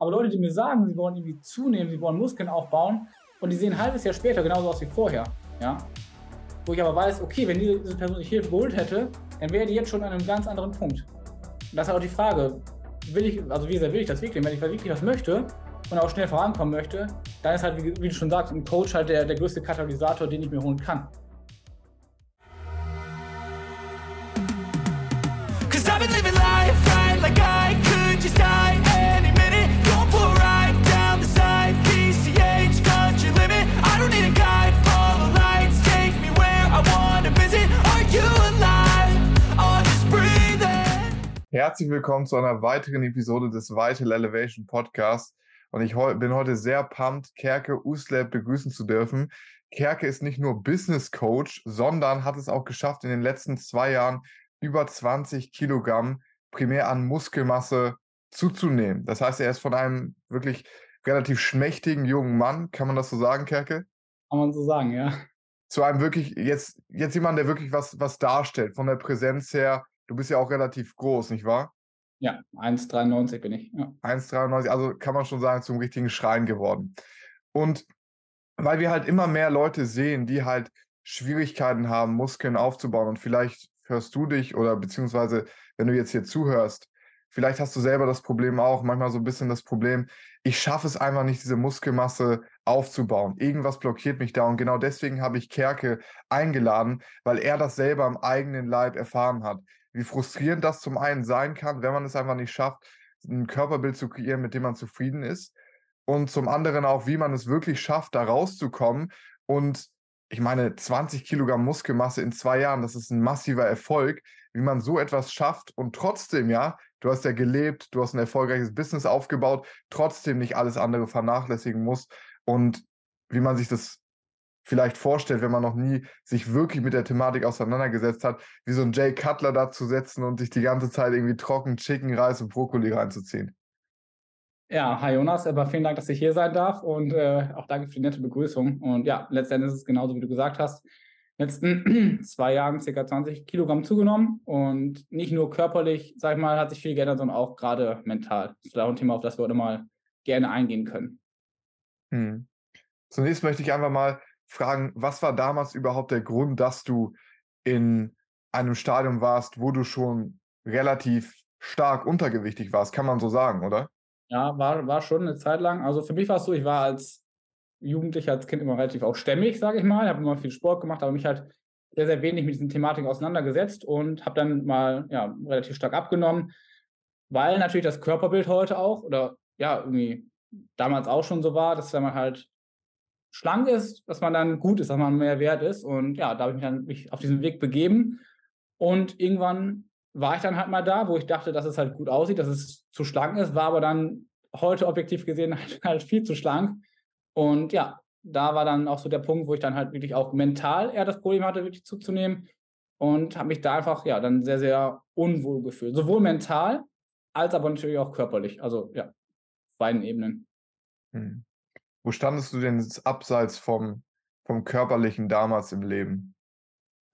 Aber Leute, die mir sagen, sie wollen irgendwie zunehmen, sie wollen Muskeln aufbauen und die sehen ein halbes Jahr später genauso aus wie vorher, ja. Wo ich aber weiß, okay, wenn diese Person sich Hilfe geholt hätte, dann wäre die jetzt schon an einem ganz anderen Punkt. Und das ist auch die Frage, will ich, also wie sehr will ich das wirklich? Wenn ich wirklich was möchte und auch schnell vorankommen möchte, dann ist halt, wie, wie du schon sagst, ein Coach halt der, der größte Katalysator, den ich mir holen kann. Herzlich willkommen zu einer weiteren Episode des Vital Elevation Podcasts. Und ich bin heute sehr pumped, Kerke Usleb begrüßen zu dürfen. Kerke ist nicht nur Business Coach, sondern hat es auch geschafft, in den letzten zwei Jahren über 20 Kilogramm primär an Muskelmasse zuzunehmen. Das heißt, er ist von einem wirklich relativ schmächtigen jungen Mann, kann man das so sagen, Kerke? Kann man so sagen, ja. Zu einem wirklich, jetzt, jetzt jemand, der wirklich was, was darstellt, von der Präsenz her, Du bist ja auch relativ groß, nicht wahr? Ja, 1,93 bin ich. Ja. 1,93, also kann man schon sagen, zum richtigen Schrein geworden. Und weil wir halt immer mehr Leute sehen, die halt Schwierigkeiten haben, Muskeln aufzubauen und vielleicht hörst du dich oder beziehungsweise wenn du jetzt hier zuhörst, vielleicht hast du selber das Problem auch, manchmal so ein bisschen das Problem, ich schaffe es einfach nicht, diese Muskelmasse aufzubauen. Irgendwas blockiert mich da und genau deswegen habe ich Kerke eingeladen, weil er das selber am eigenen Leib erfahren hat wie frustrierend das zum einen sein kann, wenn man es einfach nicht schafft, ein Körperbild zu kreieren, mit dem man zufrieden ist. Und zum anderen auch, wie man es wirklich schafft, da rauszukommen. Und ich meine, 20 Kilogramm Muskelmasse in zwei Jahren, das ist ein massiver Erfolg, wie man so etwas schafft und trotzdem, ja, du hast ja gelebt, du hast ein erfolgreiches Business aufgebaut, trotzdem nicht alles andere vernachlässigen muss und wie man sich das vielleicht vorstellt, wenn man noch nie sich wirklich mit der Thematik auseinandergesetzt hat, wie so ein Jay Cutler da zu setzen und sich die ganze Zeit irgendwie trocken Chicken, Reis und Brokkoli reinzuziehen. Ja, hi Jonas, aber vielen Dank, dass ich hier sein darf und äh, auch danke für die nette Begrüßung. Und ja, letztendlich ist es genauso, wie du gesagt hast. Letzten zwei Jahren ca. 20 Kilogramm zugenommen und nicht nur körperlich, sag ich mal, hat sich viel geändert, sondern auch gerade mental. Das ist auch ein Thema, auf das wir heute mal gerne eingehen können. Hm. Zunächst möchte ich einfach mal fragen, was war damals überhaupt der Grund, dass du in einem Stadium warst, wo du schon relativ stark untergewichtig warst, kann man so sagen, oder? Ja, war, war schon eine Zeit lang. Also für mich war es so, ich war als Jugendlicher, als Kind immer relativ auch stämmig, sage ich mal. Ich habe immer viel Sport gemacht, aber mich halt sehr, sehr wenig mit diesen Thematiken auseinandergesetzt und habe dann mal ja, relativ stark abgenommen, weil natürlich das Körperbild heute auch oder ja, irgendwie damals auch schon so war, dass wenn man halt schlank ist, dass man dann gut ist, dass man mehr wert ist. Und ja, da habe ich mich dann mich auf diesen Weg begeben. Und irgendwann war ich dann halt mal da, wo ich dachte, dass es halt gut aussieht, dass es zu schlank ist, war aber dann heute objektiv gesehen halt, halt viel zu schlank. Und ja, da war dann auch so der Punkt, wo ich dann halt wirklich auch mental eher das Problem hatte, wirklich zuzunehmen. Und habe mich da einfach ja dann sehr, sehr unwohl gefühlt. Sowohl mental als aber natürlich auch körperlich. Also ja, beiden Ebenen. Hm. Wo standest du denn abseits vom, vom Körperlichen damals im Leben?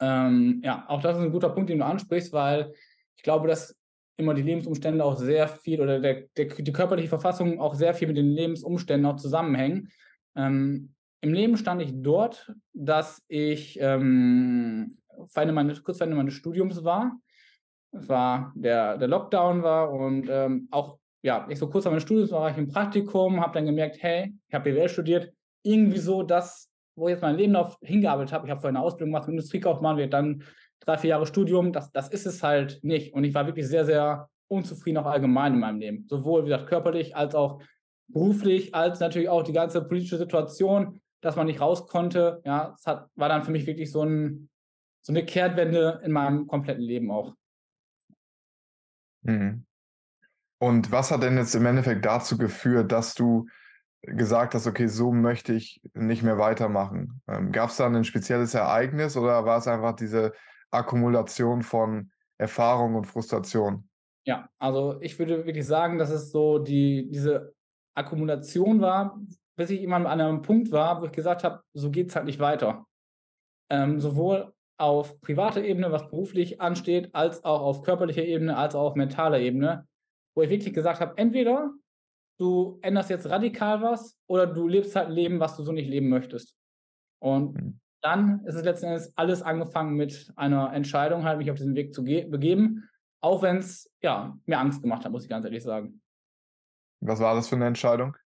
Ähm, ja, auch das ist ein guter Punkt, den du ansprichst, weil ich glaube, dass immer die Lebensumstände auch sehr viel oder der, der, die körperliche Verfassung auch sehr viel mit den Lebensumständen auch zusammenhängen. Ähm, Im Leben stand ich dort, dass ich ähm, meines, kurz vor Ende meines Studiums war. Es war der, der Lockdown war und ähm, auch ja, ich so kurz vor meinem Studium war ich im Praktikum, habe dann gemerkt, hey, ich habe BWL studiert, irgendwie so das, wo ich jetzt mein Leben auf hingearbeitet habe. Ich habe vorher eine Ausbildung gemacht, Industriekaufmann, wir dann drei, vier Jahre Studium, das, das ist es halt nicht. Und ich war wirklich sehr, sehr unzufrieden auch allgemein in meinem Leben. Sowohl, wie gesagt, körperlich als auch beruflich, als natürlich auch die ganze politische Situation, dass man nicht raus konnte. Ja, es hat, war dann für mich wirklich so, ein, so eine Kehrtwende in meinem kompletten Leben auch. Mhm. Und was hat denn jetzt im Endeffekt dazu geführt, dass du gesagt hast, okay, so möchte ich nicht mehr weitermachen? Ähm, Gab es da ein spezielles Ereignis oder war es einfach diese Akkumulation von Erfahrung und Frustration? Ja, also ich würde wirklich sagen, dass es so die, diese Akkumulation war, bis ich immer an einem Punkt war, wo ich gesagt habe, so geht es halt nicht weiter. Ähm, sowohl auf privater Ebene, was beruflich ansteht, als auch auf körperlicher Ebene, als auch auf mentaler Ebene wo ich wirklich gesagt habe, entweder du änderst jetzt radikal was oder du lebst halt ein Leben, was du so nicht leben möchtest. Und mhm. dann ist es letzten Endes alles angefangen mit einer Entscheidung, halt mich auf diesen Weg zu begeben, auch wenn es ja, mir Angst gemacht hat, muss ich ganz ehrlich sagen. Was war das für eine Entscheidung?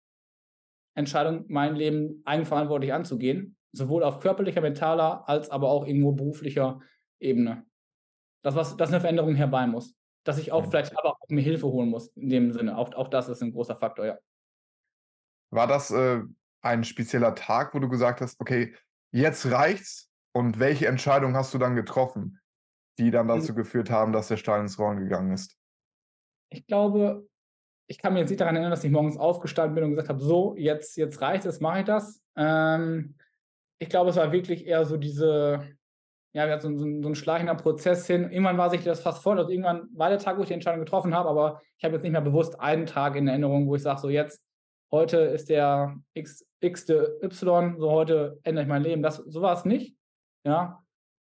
Entscheidung, mein Leben eigenverantwortlich anzugehen, sowohl auf körperlicher, mentaler als aber auch irgendwo beruflicher Ebene. Das, was, dass eine Veränderung herbei muss. Dass ich auch vielleicht aber auch mir Hilfe holen muss, in dem Sinne. Auch, auch das ist ein großer Faktor, ja. War das äh, ein spezieller Tag, wo du gesagt hast, okay, jetzt reicht's? Und welche Entscheidung hast du dann getroffen, die dann hm. dazu geführt haben, dass der Stein ins Rollen gegangen ist? Ich glaube, ich kann mich jetzt nicht daran erinnern, dass ich morgens aufgestanden bin und gesagt habe, so, jetzt, jetzt reicht es, mache ich das. Ähm, ich glaube, es war wirklich eher so diese, ja, wir hatten so, so, so ein schleichender Prozess hin. Irgendwann war sich das fast voll. Also irgendwann war der Tag, wo ich die Entscheidung getroffen habe, aber ich habe jetzt nicht mehr bewusst einen Tag in Erinnerung, wo ich sage, so jetzt, heute ist der X, X Y, so heute ändere ich mein Leben. Das, so war es nicht. Ja.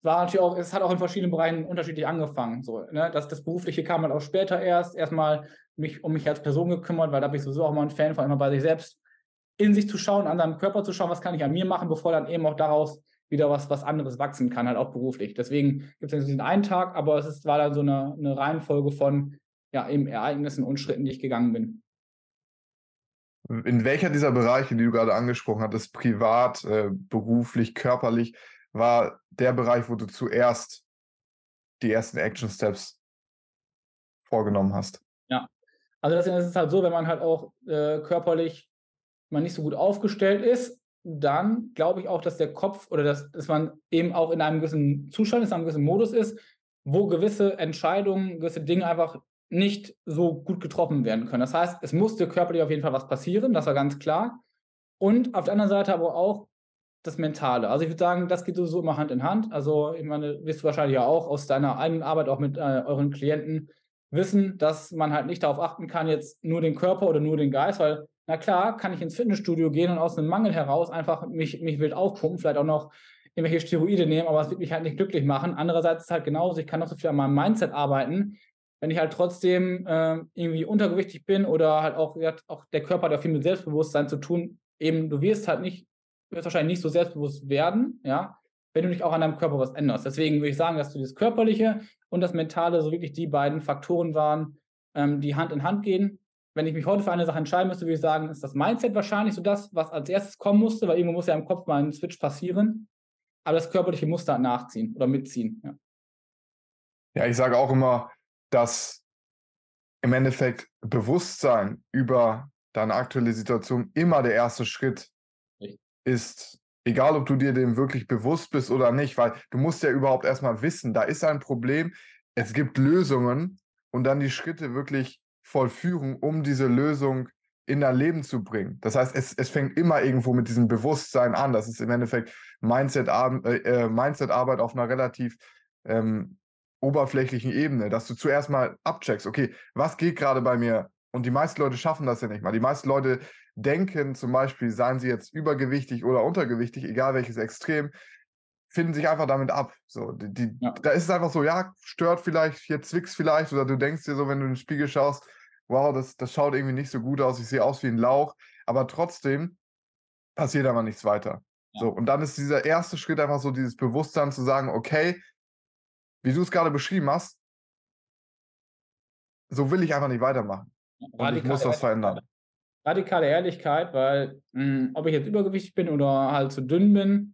War natürlich auch, es hat auch in verschiedenen Bereichen unterschiedlich angefangen. So, ne? das, das Berufliche kam halt auch später erst. Erstmal mich um mich als Person gekümmert, weil da bin ich sowieso auch mal ein Fan von, immer bei sich selbst in sich zu schauen, an seinem Körper zu schauen, was kann ich an mir machen, bevor dann eben auch daraus wieder was, was anderes wachsen kann, halt auch beruflich. Deswegen gibt es diesen einen Tag, aber es ist, war dann so eine, eine Reihenfolge von ja, eben Ereignissen und Schritten, die ich gegangen bin. In welcher dieser Bereiche, die du gerade angesprochen hattest, privat, äh, beruflich, körperlich, war der Bereich, wo du zuerst die ersten Action Steps vorgenommen hast? Ja, also das ist halt so, wenn man halt auch äh, körperlich man nicht so gut aufgestellt ist, dann glaube ich auch, dass der Kopf oder dass, dass man eben auch in einem gewissen Zustand ist, in einem gewissen Modus ist, wo gewisse Entscheidungen, gewisse Dinge einfach nicht so gut getroffen werden können. Das heißt, es musste körperlich auf jeden Fall was passieren, das war ganz klar. Und auf der anderen Seite aber auch das Mentale. Also ich würde sagen, das geht sowieso immer Hand in Hand. Also ich meine, wirst du wahrscheinlich ja auch aus deiner eigenen Arbeit, auch mit äh, euren Klienten wissen, dass man halt nicht darauf achten kann, jetzt nur den Körper oder nur den Geist, weil na klar, kann ich ins Fitnessstudio gehen und aus einem Mangel heraus einfach mich, mich wild aufpumpen, vielleicht auch noch irgendwelche Steroide nehmen, aber es wird mich halt nicht glücklich machen. Andererseits ist es halt genauso, ich kann noch so viel an meinem Mindset arbeiten, wenn ich halt trotzdem äh, irgendwie untergewichtig bin oder halt auch, auch der Körper hat ja viel mit Selbstbewusstsein zu tun, eben du wirst halt nicht, wirst wahrscheinlich nicht so selbstbewusst werden, ja, wenn du nicht auch an deinem Körper was änderst. Deswegen würde ich sagen, dass du das Körperliche und das Mentale so wirklich die beiden Faktoren waren, ähm, die Hand in Hand gehen wenn ich mich heute für eine Sache entscheiden müsste, würde ich sagen, ist das Mindset wahrscheinlich so das, was als erstes kommen musste, weil irgendwo muss ja im Kopf mal ein Switch passieren. Aber das körperliche Muster nachziehen oder mitziehen. Ja, ja ich sage auch immer, dass im Endeffekt Bewusstsein über deine aktuelle Situation immer der erste Schritt Richtig. ist. Egal, ob du dir dem wirklich bewusst bist oder nicht, weil du musst ja überhaupt erstmal wissen, da ist ein Problem, es gibt Lösungen und dann die Schritte wirklich vollführen, um diese Lösung in dein Leben zu bringen. Das heißt, es, es fängt immer irgendwo mit diesem Bewusstsein an. Das ist im Endeffekt Mindset-Arbeit äh, äh, Mindset auf einer relativ ähm, oberflächlichen Ebene, dass du zuerst mal abcheckst, okay, was geht gerade bei mir? Und die meisten Leute schaffen das ja nicht mal. Die meisten Leute denken zum Beispiel, seien sie jetzt übergewichtig oder untergewichtig, egal welches Extrem, finden sich einfach damit ab. So, die, die ja. Da ist es einfach so, ja, stört vielleicht, hier zwickst vielleicht, oder du denkst dir so, wenn du in den Spiegel schaust, wow, das, das schaut irgendwie nicht so gut aus, ich sehe aus wie ein Lauch, aber trotzdem passiert aber nichts weiter. Ja. So, und dann ist dieser erste Schritt einfach so dieses Bewusstsein zu sagen, okay, wie du es gerade beschrieben hast, so will ich einfach nicht weitermachen. Und ich muss das verändern. Radikale Ehrlichkeit, weil mh, hm, ob ich jetzt übergewichtig bin oder halt zu dünn bin,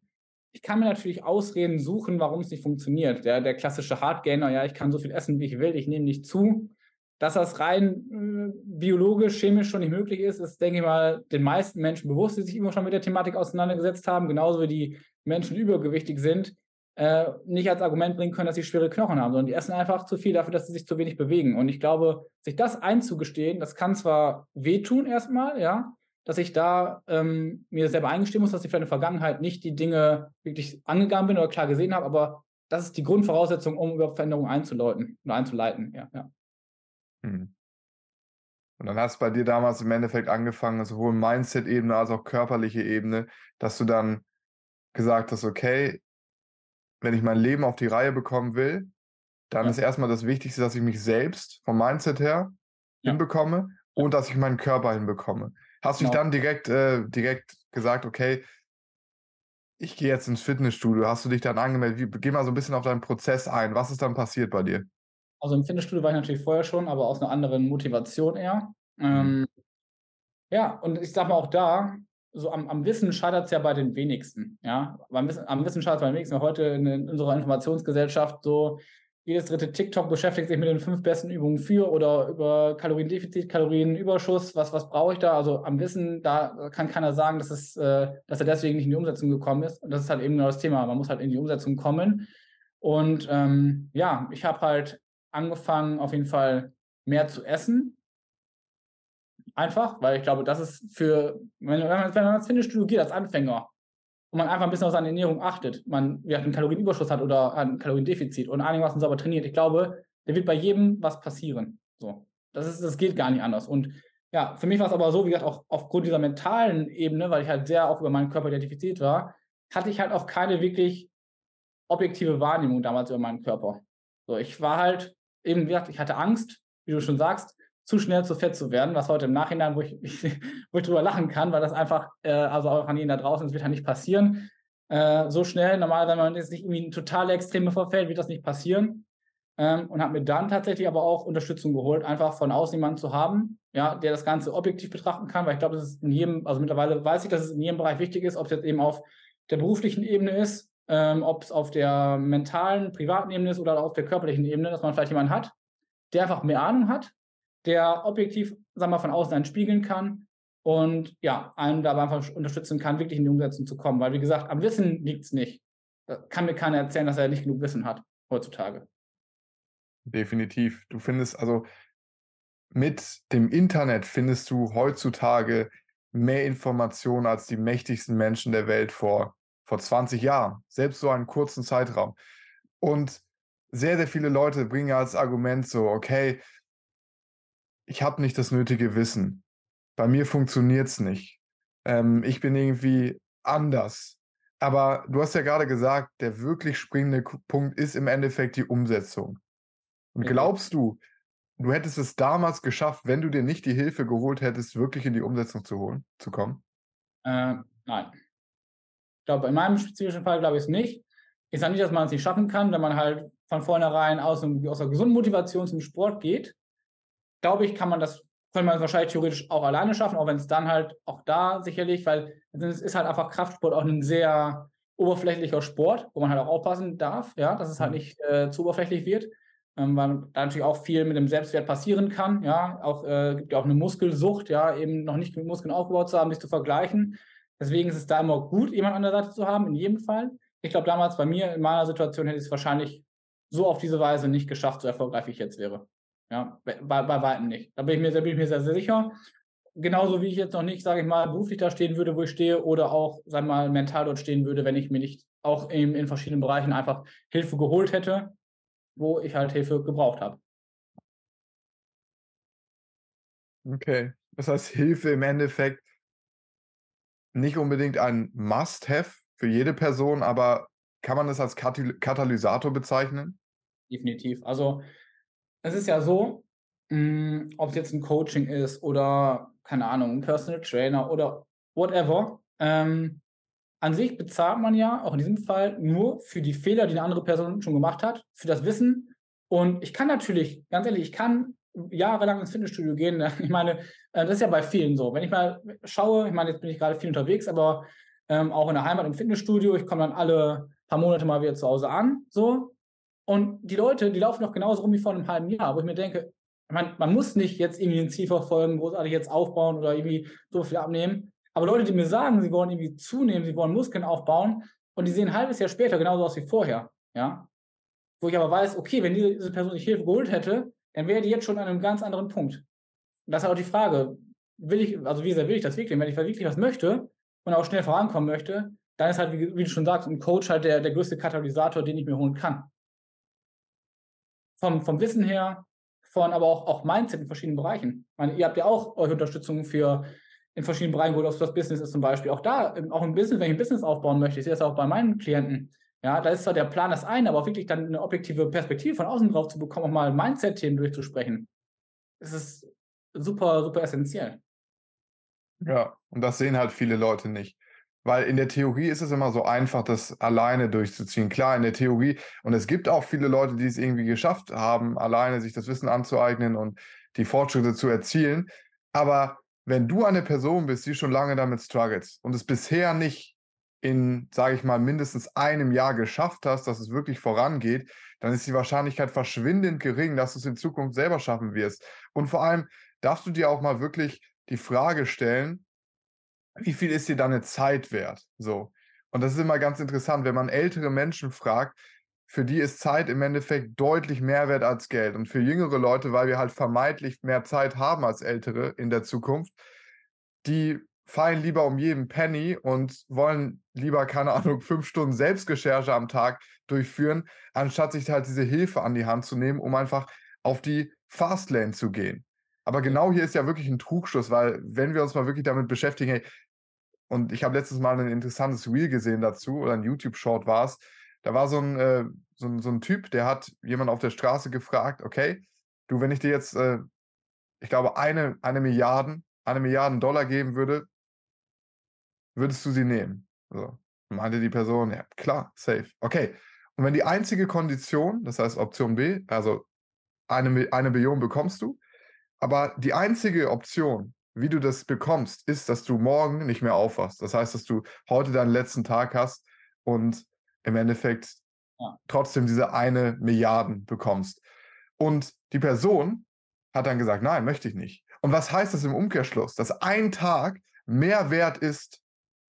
ich kann mir natürlich Ausreden suchen, warum es nicht funktioniert. Der, der klassische Hardgainer, ja, ich kann so viel essen, wie ich will, ich nehme nicht zu. Dass das rein äh, biologisch, chemisch schon nicht möglich ist, ist, denke ich mal, den meisten Menschen bewusst, die sich immer schon mit der Thematik auseinandergesetzt haben, genauso wie die Menschen, die übergewichtig sind, äh, nicht als Argument bringen können, dass sie schwere Knochen haben, sondern die essen einfach zu viel dafür, dass sie sich zu wenig bewegen. Und ich glaube, sich das einzugestehen, das kann zwar wehtun erstmal, ja, dass ich da ähm, mir selber eingestehen muss, dass ich für eine Vergangenheit nicht die Dinge wirklich angegangen bin oder klar gesehen habe, aber das ist die Grundvoraussetzung, um überhaupt Veränderungen einzuleiten einzuleiten. Ja, ja. Hm. Und dann hast du bei dir damals im Endeffekt angefangen, sowohl Mindset-Ebene als auch körperliche Ebene, dass du dann gesagt hast, okay, wenn ich mein Leben auf die Reihe bekommen will, dann ja. ist erstmal das Wichtigste, dass ich mich selbst vom Mindset her ja. hinbekomme und dass ich meinen Körper hinbekomme. Hast du dich Genau. dann direkt, äh, direkt gesagt, okay, ich gehe jetzt ins Fitnessstudio. Hast du dich dann angemeldet? Wie, geh mal so ein bisschen auf deinen Prozess ein. Was ist dann passiert bei dir? Also im Fitnessstudio war ich natürlich vorher schon, aber aus einer anderen Motivation eher. Ähm, ja, und ich sag mal auch da, so am, am Wissen scheitert es ja bei den wenigsten. Ja, am Wissen, am Wissen scheitert es bei den wenigsten. Heute in, in unserer Informationsgesellschaft so jedes dritte TikTok beschäftigt sich mit den fünf besten Übungen für oder über Kaloriendefizit, Kalorienüberschuss. Was, was brauche ich da? Also am Wissen, da kann keiner sagen, dass, es, äh, dass er deswegen nicht in die Umsetzung gekommen ist. Und das ist halt eben genau das Thema. Man muss halt in die Umsetzung kommen. Und ähm, ja, ich habe halt angefangen, auf jeden Fall mehr zu essen. Einfach, weil ich glaube, das ist für, wenn, wenn man, wenn man ins Fitnessstudio geht als Anfänger und man einfach ein bisschen auf seine Ernährung achtet, man ja, einen Kalorienüberschuss hat oder ein Kaloriendefizit und einigermaßen sauber trainiert, ich glaube, da wird bei jedem was passieren. So. Das, ist, das geht gar nicht anders. Und ja, für mich war es aber so, wie gesagt, auch aufgrund dieser mentalen Ebene, weil ich halt sehr auch über meinen Körper identifiziert war, hatte ich halt auch keine wirklich objektive Wahrnehmung damals über meinen Körper. So, ich war halt, eben gesagt, ich hatte Angst, wie du schon sagst, zu schnell zu fett zu werden, was heute im Nachhinein, wo ich, wo ich drüber lachen kann, weil das einfach, äh, also auch an jeden da draußen, es wird halt nicht passieren. Äh, so schnell, normal, wenn man jetzt nicht irgendwie in totale Extreme verfällt, wird das nicht passieren. Ähm, und habe mir dann tatsächlich aber auch Unterstützung geholt, einfach von außen jemanden zu haben, ja, der das Ganze objektiv betrachten kann, weil ich glaube, das ist in jedem, also mittlerweile weiß ich, dass es in jedem Bereich wichtig ist, ob es jetzt eben auf der beruflichen Ebene ist, ähm, ob es auf der mentalen, privaten Ebene ist oder auf der körperlichen Ebene, dass man vielleicht jemanden hat, der einfach mehr Ahnung hat, der objektiv, sagen wir mal, von außen einen spiegeln kann und ja, einen dabei einfach unterstützen kann, wirklich in die Umsetzung zu kommen. Weil, wie gesagt, am Wissen liegt es nicht. Da kann mir keiner erzählen, dass er nicht genug Wissen hat heutzutage. Definitiv. Du findest also mit dem Internet findest du heutzutage mehr Informationen als die mächtigsten Menschen der Welt vor, vor 20 Jahren, selbst so einen kurzen Zeitraum. Und sehr, sehr viele Leute bringen ja als Argument so, okay, ich habe nicht das nötige Wissen. Bei mir funktioniert es nicht. Ähm, ich bin irgendwie anders. Aber du hast ja gerade gesagt, der wirklich springende Punkt ist im Endeffekt die Umsetzung. Und Ja. glaubst du, du hättest es damals geschafft, wenn du dir nicht die Hilfe geholt hättest, wirklich in die Umsetzung zu holen, zu kommen? Äh, nein. Glaube, in meinem spezifischen Fall glaube ich es nicht. Ich sage nicht, dass man es nicht schaffen kann, wenn man halt von vornherein aus, aus einer gesunden Motivation zum Sport geht. Glaube ich, kann man das, könnte man es wahrscheinlich theoretisch auch alleine schaffen, auch wenn es dann halt auch da sicherlich, weil es ist halt einfach Kraftsport auch ein sehr oberflächlicher Sport, wo man halt auch aufpassen darf, ja, dass es halt Mhm. nicht äh, zu oberflächlich wird, ähm, weil da natürlich auch viel mit dem Selbstwert passieren kann, ja, auch äh, gibt ja auch eine Muskelsucht, ja, eben noch nicht genug Muskeln aufgebaut zu haben, sich zu vergleichen. Deswegen ist es da immer gut, jemanden an der Seite zu haben, in jedem Fall. Ich glaube, damals bei mir, in meiner Situation, hätte ich es wahrscheinlich so auf diese Weise nicht geschafft, so erfolgreich wie ich jetzt wäre. Ja, bei, bei weitem nicht. Da bin ich mir, da bin ich mir sehr, sehr sicher. Genauso wie ich jetzt noch nicht, sage ich mal, beruflich da stehen würde, wo ich stehe, oder auch, wir mal, mental dort stehen würde, wenn ich mir nicht auch in, in verschiedenen Bereichen einfach Hilfe geholt hätte, wo ich halt Hilfe gebraucht habe. Okay. Das heißt, Hilfe im Endeffekt nicht unbedingt ein Must-Have für jede Person, aber kann man das als Katalysator bezeichnen? Definitiv. Also, es ist ja so, mh, ob es jetzt ein Coaching ist oder, keine Ahnung, ein Personal Trainer oder whatever. Ähm, an sich bezahlt man ja auch in diesem Fall nur für die Fehler, die eine andere Person schon gemacht hat, für das Wissen. Und ich kann natürlich, ganz ehrlich, ich kann jahrelang ins Fitnessstudio gehen. Ich meine, äh, das ist ja bei vielen so. Wenn ich mal schaue, ich meine, jetzt bin ich gerade viel unterwegs, aber ähm, auch in der Heimat im Fitnessstudio, ich komme dann alle paar Monate mal wieder zu Hause an, so. Und die Leute, die laufen noch genauso rum wie vor einem halben Jahr, wo ich mir denke, man, man muss nicht jetzt irgendwie ein Ziel verfolgen, großartig jetzt aufbauen oder irgendwie so viel abnehmen. Aber Leute, die mir sagen, sie wollen irgendwie zunehmen, sie wollen Muskeln aufbauen und die sehen ein halbes Jahr später genauso aus wie vorher, ja. Wo ich aber weiß, okay, wenn diese, diese Person sich Hilfe geholt hätte, dann wäre die jetzt schon an einem ganz anderen Punkt. Und das ist auch die Frage, will ich, also wie sehr will ich das wirklich? Wenn ich wirklich was möchte und auch schnell vorankommen möchte, dann ist halt, wie, wie du schon sagst, ein Coach halt der, der größte Katalysator, den ich mir holen kann. Vom, vom Wissen her, von aber auch, auch Mindset in verschiedenen Bereichen. Ich meine, ihr habt ja auch eure Unterstützung für in verschiedenen Bereichen, wo das Business ist zum Beispiel. Auch da, auch im Business, wenn ich ein Business aufbauen möchte, ich sehe das auch bei meinen Klienten. Ja, da ist zwar der Plan das eine, aber auch wirklich dann eine objektive Perspektive von außen drauf zu bekommen, auch mal Mindset-Themen durchzusprechen. Es ist super, super essentiell. Ja, und das sehen halt viele Leute nicht. Weil in der Theorie ist es immer so einfach, das alleine durchzuziehen. Klar, in der Theorie. Und es gibt auch viele Leute, die es irgendwie geschafft haben, alleine sich das Wissen anzueignen und die Fortschritte zu erzielen. Aber wenn du eine Person bist, die schon lange damit struggles und es bisher nicht in, sage ich mal, mindestens einem Jahr geschafft hast, dass es wirklich vorangeht, dann ist die Wahrscheinlichkeit verschwindend gering, dass du es in Zukunft selber schaffen wirst. Und vor allem darfst du dir auch mal wirklich die Frage stellen, wie viel ist dir deine Zeit wert? So. Und das ist immer ganz interessant, wenn man ältere Menschen fragt, für die ist Zeit im Endeffekt deutlich mehr wert als Geld. Und für jüngere Leute, weil wir halt vermeintlich mehr Zeit haben als ältere in der Zukunft, die fallen lieber um jeden Penny und wollen lieber, keine Ahnung, fünf Stunden Selbstrecherche am Tag durchführen, anstatt sich halt diese Hilfe an die Hand zu nehmen, um einfach auf die Fastlane zu gehen. Aber genau hier ist ja wirklich ein Trugschluss, weil wenn wir uns mal wirklich damit beschäftigen, hey, und ich habe letztes Mal ein interessantes Reel gesehen dazu, oder ein YouTube-Short war es, da war so ein, äh, so, ein, so ein Typ, der hat jemand auf der Straße gefragt, okay, du, wenn ich dir jetzt, äh, ich glaube, eine, eine Milliarden, eine Milliarden Dollar geben würde, würdest du sie nehmen? So. Meinte die Person, ja, klar, safe. Okay. Und wenn die einzige Kondition, das heißt Option B, also eine, eine Billion bekommst du, aber die einzige Option, wie du das bekommst, ist, dass du morgen nicht mehr aufwachst. Das heißt, dass du heute deinen letzten Tag hast und im Endeffekt ja. trotzdem diese eine Milliarden bekommst. Und die Person hat dann gesagt, nein, möchte ich nicht. Und was heißt das im Umkehrschluss? Dass ein Tag mehr wert ist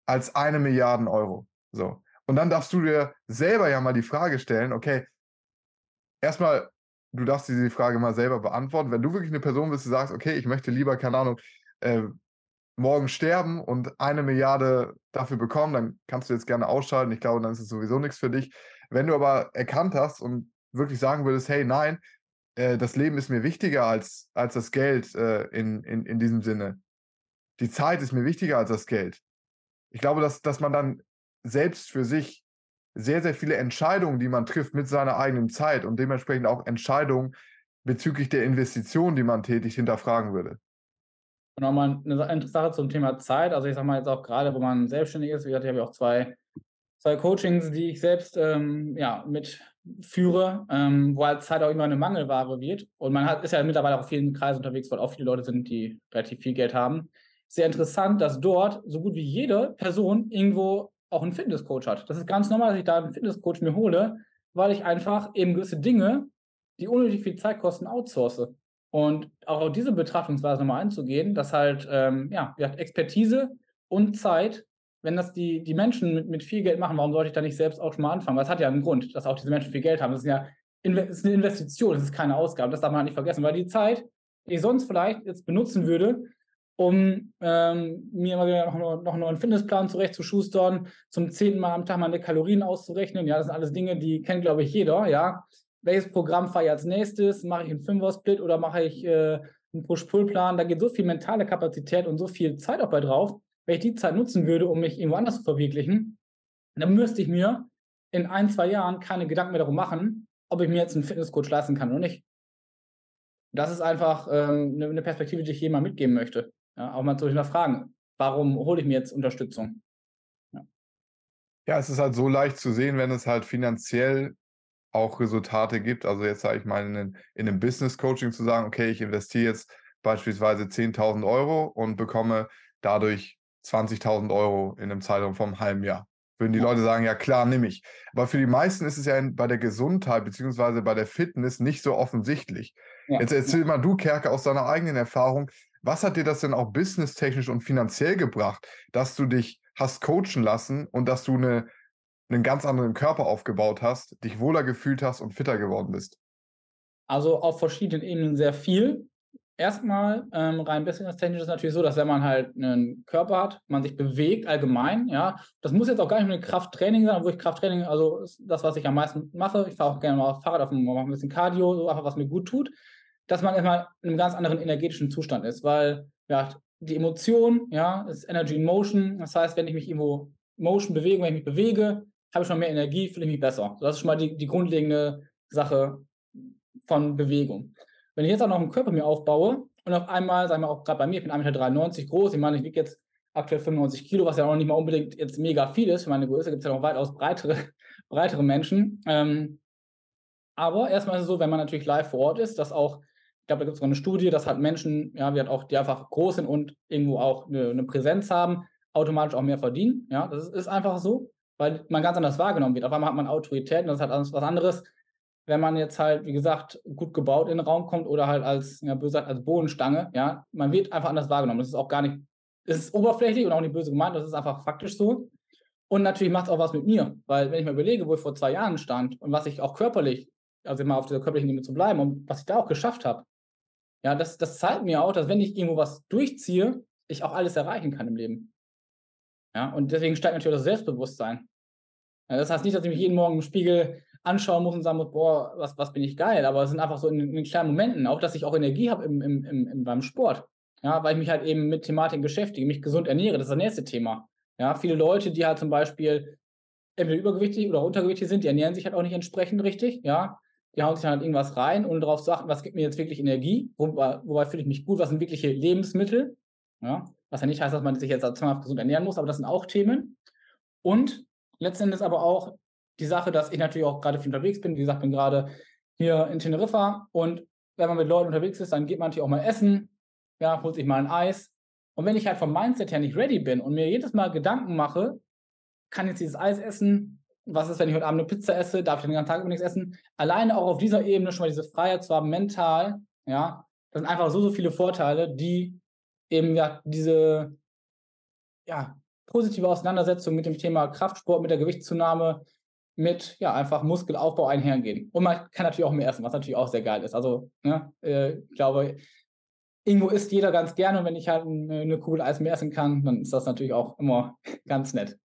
als eine Milliarde Euro. So. Und dann darfst du dir selber ja mal die Frage stellen, okay, erstmal, du darfst dir die Frage mal selber beantworten. Wenn du wirklich eine Person bist, die sagst, okay, ich möchte lieber, keine Ahnung, äh, morgen sterben und eine Milliarde dafür bekommen, dann kannst du jetzt gerne ausschalten. Ich glaube, dann ist es sowieso nichts für dich. Wenn du aber erkannt hast und wirklich sagen würdest, hey, nein, äh, das Leben ist mir wichtiger als, als das Geld äh, in, in, in diesem Sinne. Die Zeit ist mir wichtiger als das Geld ich glaube, dass, dass man dann selbst für sich sehr, sehr viele Entscheidungen, die man trifft mit seiner eigenen Zeit und dementsprechend auch Entscheidungen bezüglich der Investitionen, die man tätigt, hinterfragen würde. Nochmal eine Sache zum Thema Zeit. Also ich sage mal jetzt auch gerade, wo man selbstständig ist, wie gesagt, ich habe ja auch zwei, zwei Coachings, die ich selbst ähm, ja, mitführe, ähm, wo halt Zeit auch immer eine Mangelware wird. Und man hat, ist ja mittlerweile auch in vielen Kreisen unterwegs, weil auch viele Leute sind, die relativ viel Geld haben sehr interessant, dass dort so gut wie jede Person irgendwo auch einen Fitnesscoach hat. Das ist ganz normal, dass ich da einen Fitnesscoach mir hole, weil ich einfach eben gewisse Dinge, die unnötig viel Zeit kosten, outsource. Und auch auf diese Betrachtungsweise nochmal einzugehen, dass halt, ähm, ja, Expertise und Zeit, wenn das die, die Menschen mit, mit viel Geld machen, warum sollte ich da nicht selbst auch schon mal anfangen? Weil es hat ja einen Grund, dass auch diese Menschen viel Geld haben. Das ist ja das ist eine Investition, das ist keine Ausgabe, das darf man halt nicht vergessen, weil die Zeit, die ich sonst vielleicht jetzt benutzen würde, um ähm, mir mal wieder noch, noch einen neuen Fitnessplan zurechtzuschustern, zum zehnten Mal am Tag meine Kalorien auszurechnen. Ja, das sind alles Dinge, die kennt, glaube ich, jeder. Ja, welches Programm fahre ich als nächstes? Mache ich einen Fünfer-Split oder mache ich äh, einen Push-Pull-Plan? Da geht so viel mentale Kapazität und so viel Zeit auch bei drauf. Wenn ich die Zeit nutzen würde, um mich irgendwo anders zu verwirklichen, dann müsste ich mir in ein, zwei Jahren keine Gedanken mehr darum machen, ob ich mir jetzt einen Fitnesscoach leisten kann oder nicht. Das ist einfach ähm, eine Perspektive, die ich jemand mitgeben möchte. Ja, auch mal zu hinterfragen, warum hole ich mir jetzt Unterstützung? Ja. ja, es ist halt so leicht zu sehen, wenn es halt finanziell auch Resultate gibt. Also jetzt sage ich mal in, in einem Business-Coaching zu sagen, okay, ich investiere jetzt beispielsweise 10.000 Euro und bekomme dadurch 20.000 Euro in einem Zeitraum vom halben Jahr. Würden die Leute sagen, ja klar, nehme ich. Aber für die meisten ist es ja bei der Gesundheit beziehungsweise bei der Fitness nicht so offensichtlich. Ja. Jetzt erzähl mal du, Kerke, aus deiner eigenen Erfahrung, was hat dir das denn auch businesstechnisch und finanziell gebracht, dass du dich hast coachen lassen und dass du eine, einen ganz anderen Körper aufgebaut hast, dich wohler gefühlt hast und fitter geworden bist? Also auf verschiedenen Ebenen sehr viel. Erstmal ähm, rein businesstechnisch ist natürlich so, dass wenn man halt einen Körper hat, man sich bewegt allgemein, ja, das muss jetzt auch gar nicht nur Krafttraining sein, wo ich Krafttraining, also das, was ich am meisten mache, ich fahre auch gerne mal Fahrrad auf dem, mache ein bisschen Cardio, so einfach was mir gut tut dass man erstmal in einem ganz anderen energetischen Zustand ist, weil ja, die Emotion, ja, ist Energy in Motion. Das heißt, wenn ich mich irgendwo Motion bewege, wenn ich mich bewege, habe ich schon mehr Energie, fühle ich mich besser. Das ist schon mal die, die grundlegende Sache von Bewegung. Wenn ich jetzt auch noch einen Körper mir aufbaue und auf einmal, sagen wir auch gerade bei mir, ich bin 1,93 Meter groß, ich meine, ich wiege jetzt aktuell 95 Kilo, was ja auch nicht mal unbedingt jetzt mega viel ist für meine Größe, gibt es ja noch weitaus breitere, breitere Menschen. Ähm, aber erstmal ist es so, wenn man natürlich live vor Ort ist, dass auch, ich glaube, da gibt es auch eine Studie, dass halt Menschen, ja, wir halt auch, die einfach groß sind und irgendwo auch eine, eine Präsenz haben, automatisch auch mehr verdienen. Ja, das ist, ist, einfach so, weil man ganz anders wahrgenommen wird. Auf einmal hat man Autorität und das ist halt was anderes, wenn man jetzt halt, wie gesagt, gut gebaut in den Raum kommt oder halt als, ja, böse, als Bodenstange, ja, man wird einfach anders wahrgenommen. Das ist auch gar nicht, es ist oberflächlich und auch nicht böse gemeint, das ist einfach faktisch so. Und natürlich macht es auch was mit mir, weil wenn ich mir überlege, wo ich vor zwei Jahren stand und was ich auch körperlich, also immer auf dieser körperlichen Ebene zu bleiben und was ich da auch geschafft habe, ja, das, das zeigt mir auch, dass wenn ich irgendwo was durchziehe, ich auch alles erreichen kann im Leben. Ja, und deswegen steigt natürlich das Selbstbewusstsein. Ja, das heißt nicht, dass ich mich jeden Morgen im Spiegel anschauen muss und sagen muss, boah, was, was bin ich geil, aber es sind einfach so in, in kleinen Momenten, auch dass ich auch Energie habe im, im, im, beim Sport. Ja, weil ich mich halt eben mit Thematiken beschäftige, mich gesund ernähre, das ist das nächste Thema. Ja, viele Leute, die halt zum Beispiel entweder übergewichtig oder untergewichtig sind, die ernähren sich halt auch nicht entsprechend richtig, ja. Die hauen sich halt irgendwas rein, ohne darauf zu achten, was gibt mir jetzt wirklich Energie, wobei, wobei fühle ich mich gut, was sind wirkliche Lebensmittel, ja. Was ja nicht heißt, dass man sich jetzt zwanghaft gesund ernähren muss, aber das sind auch Themen. Und letztendlich aber auch die Sache, dass ich natürlich auch gerade viel unterwegs bin. Wie gesagt, bin gerade hier in Teneriffa und wenn man mit Leuten unterwegs ist, dann geht man natürlich auch mal essen, ja, holt sich mal ein Eis. Und wenn ich halt vom Mindset her nicht ready bin und mir jedes Mal Gedanken mache, kann jetzt dieses Eis essen, was ist, wenn ich heute Abend eine Pizza esse, darf ich den ganzen Tag über nichts essen? Alleine auch auf dieser Ebene schon mal diese Freiheit zu haben, mental, ja, das sind einfach so, so viele Vorteile, die eben ja diese, ja, positive Auseinandersetzung mit dem Thema Kraftsport, mit der Gewichtszunahme, mit ja einfach Muskelaufbau einhergehen. Und man kann natürlich auch mehr essen, was natürlich auch sehr geil ist. Also, ne, äh, ich glaube, irgendwo isst jeder ganz gerne und wenn ich halt eine, Kugel Eis mehr essen kann, dann ist das natürlich auch immer ganz nett.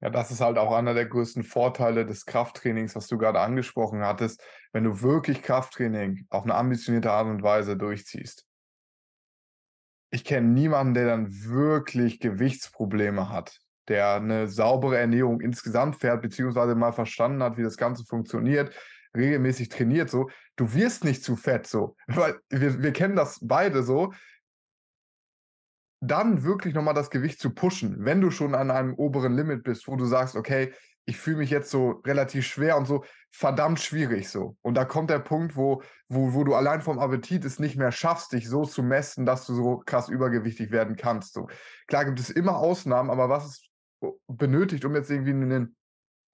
Ja, das ist halt auch einer der größten Vorteile des Krafttrainings, was du gerade angesprochen hattest, wenn du wirklich Krafttraining auf eine ambitionierte Art und Weise durchziehst. Ich kenne niemanden, der dann wirklich Gewichtsprobleme hat der eine saubere Ernährung insgesamt fährt, beziehungsweise mal verstanden hat, wie das Ganze funktioniert, regelmäßig trainiert, so, du wirst nicht zu fett, so. Weil wir, wir kennen das beide so. Dann wirklich nochmal das Gewicht zu pushen, wenn du schon an einem oberen Limit bist, wo du sagst, okay, ich fühle mich jetzt so relativ schwer und so, verdammt schwierig so. Und da kommt der Punkt, wo, wo, wo du allein vom Appetit es nicht mehr schaffst, dich so zu messen, dass du so krass übergewichtig werden kannst. So. Klar gibt es immer Ausnahmen, aber was ist benötigt, um jetzt irgendwie ein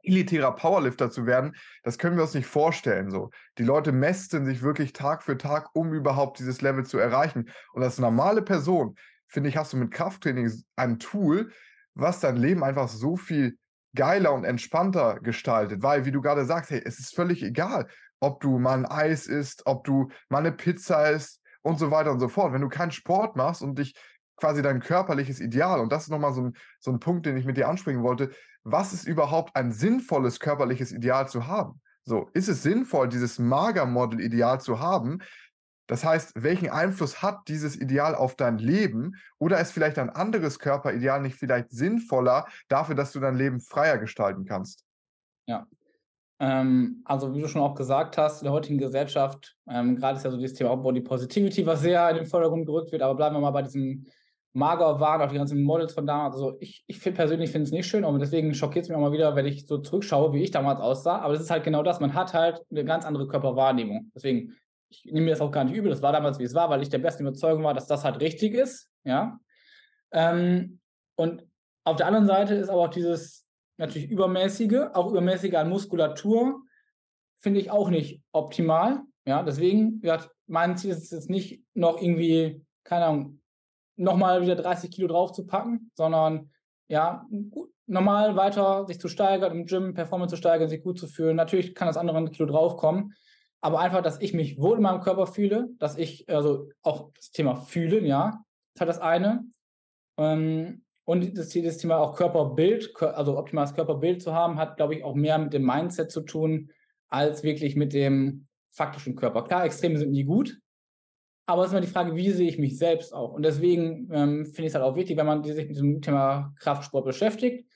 elitärer Powerlifter zu werden, das können wir uns nicht vorstellen. So. Die Leute mästen sich wirklich Tag für Tag, um überhaupt dieses Level zu erreichen. Und als normale Person, finde ich, hast du mit Krafttraining ein Tool, was dein Leben einfach so viel geiler und entspannter gestaltet. Weil, wie du gerade sagst, hey, es ist völlig egal, ob du mal ein Eis isst, ob du mal eine Pizza isst und so weiter und so fort. Wenn du keinen Sport machst und dich quasi dein körperliches Ideal. Und das ist nochmal so ein, so ein Punkt, den ich mit dir ansprechen wollte. Was ist überhaupt ein sinnvolles körperliches Ideal zu haben? So, ist es sinnvoll, dieses Mager-Model-Ideal zu haben? Das heißt, welchen Einfluss hat dieses Ideal auf dein Leben? Oder ist vielleicht ein anderes Körperideal nicht vielleicht sinnvoller dafür, dass du dein Leben freier gestalten kannst? Ja. Ähm, also, wie du schon auch gesagt hast, in der heutigen Gesellschaft, ähm, gerade ist ja so dieses Thema Body Positivity, was sehr in den Vordergrund gerückt wird, aber bleiben wir mal bei diesem mager waren, auch die ganzen Models von damals. Also ich, ich find, persönlich finde es nicht schön, und deswegen schockiert es mich auch mal wieder, wenn ich so zurückschaue, wie ich damals aussah. Aber das ist halt genau das. Man hat halt eine ganz andere Körperwahrnehmung. Deswegen, ich nehme mir das auch gar nicht übel. Das war damals, wie es war, weil ich der besten Überzeugung war, dass das halt richtig ist. Ja. Ähm, und auf der anderen Seite ist aber auch dieses natürlich übermäßige, auch übermäßige an Muskulatur, finde ich auch nicht optimal. Ja, deswegen, ja, mein Ziel ist es jetzt nicht noch irgendwie, keine Ahnung, nochmal wieder 30 Kilo drauf zu packen, sondern ja, normal weiter sich zu steigern, im Gym Performance zu steigern, sich gut zu fühlen. Natürlich kann das andere Kilo draufkommen, aber einfach, dass ich mich wohl in meinem Körper fühle, dass ich, also auch das Thema fühlen, ja, ist halt das eine. Ähm, und das, das Thema auch Körperbild, also optimales Körperbild zu haben, hat, glaube ich, auch mehr mit dem Mindset zu tun, als wirklich mit dem faktischen Körper. Klar, Extreme sind nie gut, aber es ist immer die Frage, wie sehe ich mich selbst auch? Und deswegen ähm, finde ich es halt auch wichtig, wenn man sich mit dem Thema Kraftsport beschäftigt.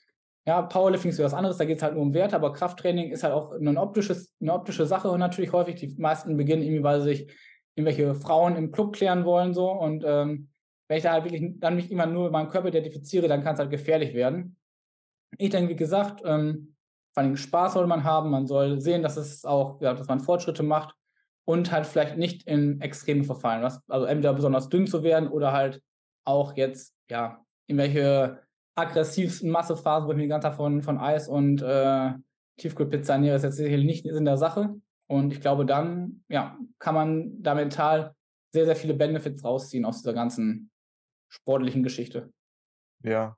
Ja, Powerlifting ist was anderes, da geht es halt nur um Werte, aber Krafttraining ist halt auch ein optisches, eine optische Sache und natürlich häufig die meisten beginnen irgendwie, weil sie sich irgendwelche Frauen im Club klären wollen, so. Und ähm, wenn ich da halt wirklich dann mich immer nur mit meinem Körper identifiziere, dann kann es halt gefährlich werden. Ich denke, wie gesagt, ähm, vor allem Spaß soll man haben, man soll sehen, dass es auch, ja, dass man Fortschritte macht und halt vielleicht nicht in Extreme verfallen. Was, also entweder besonders dünn zu werden oder halt auch jetzt, ja, in welche aggressivsten Massephasen, wo ich mich ganz von, von Eis und äh, Tiefkühlpizza ernähre, ist jetzt sicherlich nicht in der Sache. Und ich glaube, dann ja, kann man da mental sehr, sehr viele Benefits rausziehen aus dieser ganzen sportlichen Geschichte. Ja.